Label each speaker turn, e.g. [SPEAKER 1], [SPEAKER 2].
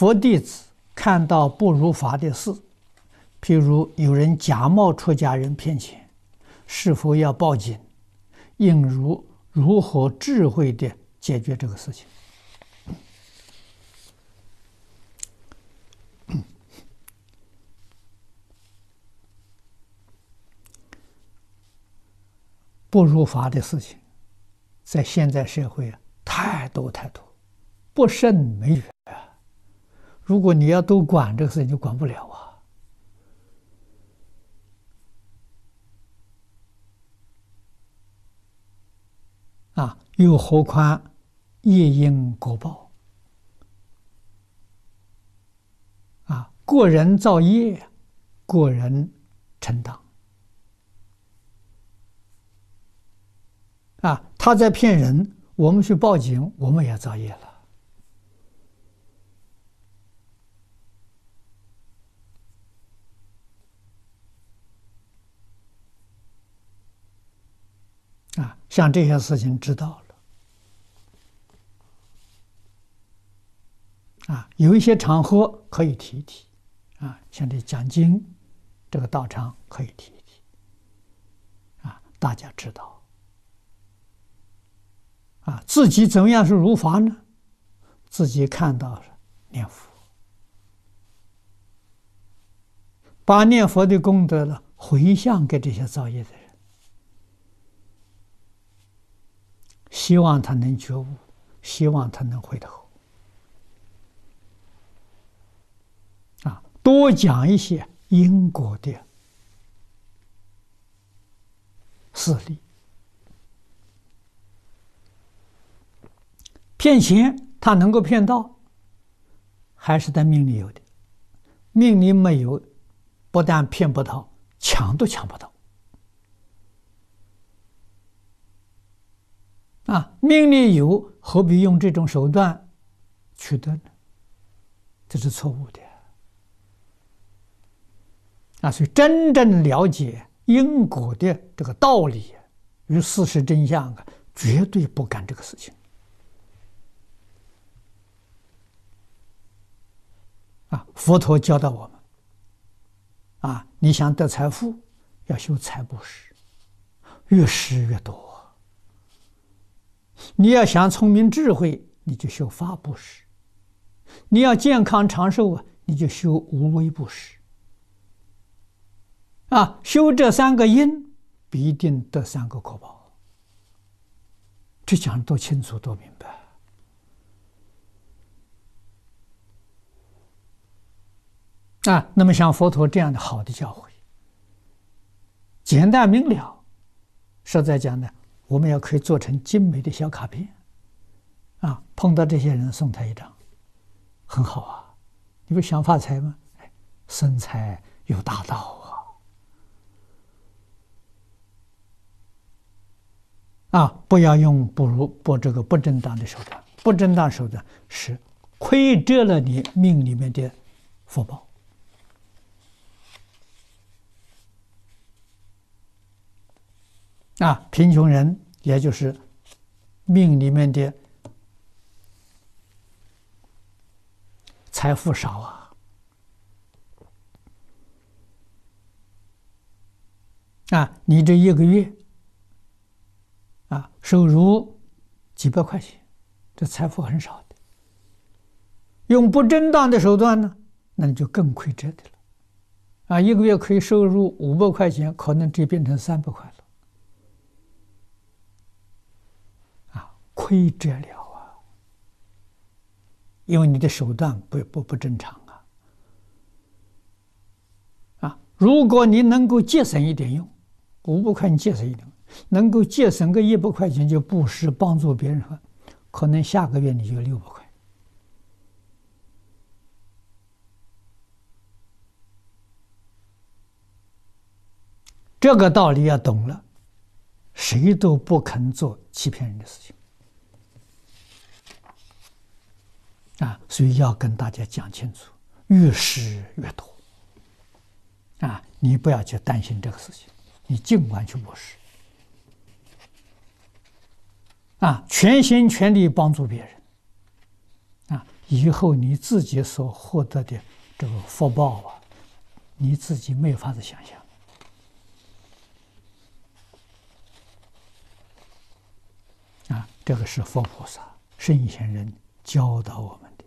[SPEAKER 1] 佛弟子看到不如法的事，譬如有人假冒出家人骗钱，是否要报警？应如如何智慧地解决这个事情？不如法的事情，在现在社会啊，太多太多，不胜枚举！如果你要都管这个事情，就管不了啊！啊，又何况业因果报啊？过人造业，过人承担。啊，他在骗人，我们去报警，我们也造业了。啊，像这些事情知道了，啊，有一些场合可以提一提，啊，像这讲经，这个道场可以提一提，啊，大家知道。啊，自己怎么样是如法呢？自己看到念佛，把念佛的功德呢回向给这些造业的人，希望他能觉悟，希望他能回头。啊，多讲一些因果的事例。骗钱，他能够骗到，还是在命里有的；命里没有，不但骗不到，抢都抢不到。啊，命里有，何必用这种手段取得呢？这是错误的。啊，所以真正了解因果的这个道理与事实真相啊，绝对不干这个事情。啊，佛陀教导我们：啊，你想得财富，要修财布施，越施越多；你要想聪明智慧，你就修法布施；你要健康长寿啊，你就修无为布施。啊，修这三个因，必定得三个果报。这讲的多清楚，多明白。啊，那么像佛陀这样的好的教诲，简单明了，实在讲呢，我们也可以做成精美的小卡片，啊，碰到这些人送他一张，很好啊。你不想发财吗？哎生财有大道啊！啊，不要用不如不这个不正当的手段，不正当手段是亏折了你命里面的福报。啊，贫穷人也就是命里面的财富少啊，啊，你这一个月啊收入几百块钱，这财富很少的，用不正当的手段呢，那你就更亏折的了，啊，一个月可以收入五百块钱，可能就变成三百块了。亏折了啊！因为你的手段不不不正常啊！啊，如果你能够节省一点用，五百块你节省一点，能够节省个一百块钱就布施帮助别人，可能下个月你就六百块。这个道理要懂了，谁都不肯做欺骗人的事情。啊，所以要跟大家讲清楚，越施越多。啊，你不要去担心这个事情，你尽管去布施。啊，全心全力帮助别人。啊，以后你自己所获得的这个福报啊，你自己没法子想象。啊，这个是佛菩萨、圣贤人教导我们的。